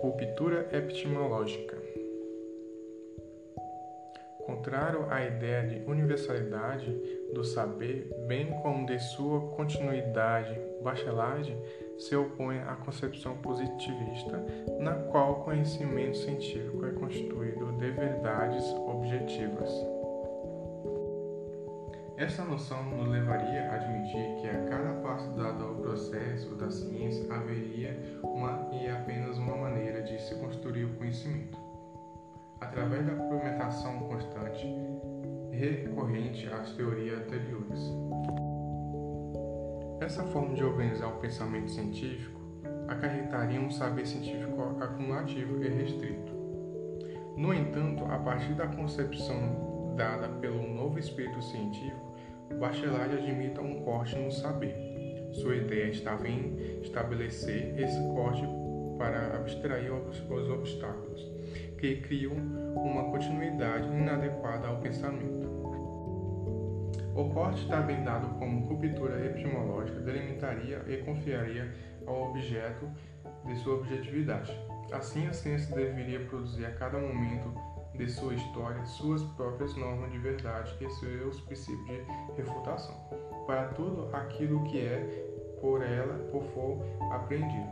Ruptura epistemológica. Contrário à ideia de universalidade do saber, bem como de sua continuidade, Bachelard se opõe à concepção positivista, na qual o conhecimento científico é constituído de verdades objetivas. Essa noção nos levaria a admitir que a haveria uma e apenas uma maneira de se construir o conhecimento. Através da complementação constante, recorrente às teorias anteriores. Essa forma de organizar o pensamento científico acarretaria um saber científico acumulativo e restrito. No entanto, a partir da concepção dada pelo novo espírito científico, Bachelard admita um corte no saber. Sua ideia estava em estabelecer esse corte para abstrair os, os obstáculos, que criam uma continuidade inadequada ao pensamento. O corte, também dado como ruptura epistemológica, delimitaria e confiaria ao objeto de sua objetividade. Assim, a ciência deveria produzir a cada momento de sua história suas próprias normas de verdade e seus princípios de refutação, para tudo aquilo que é por ela por for aprendido.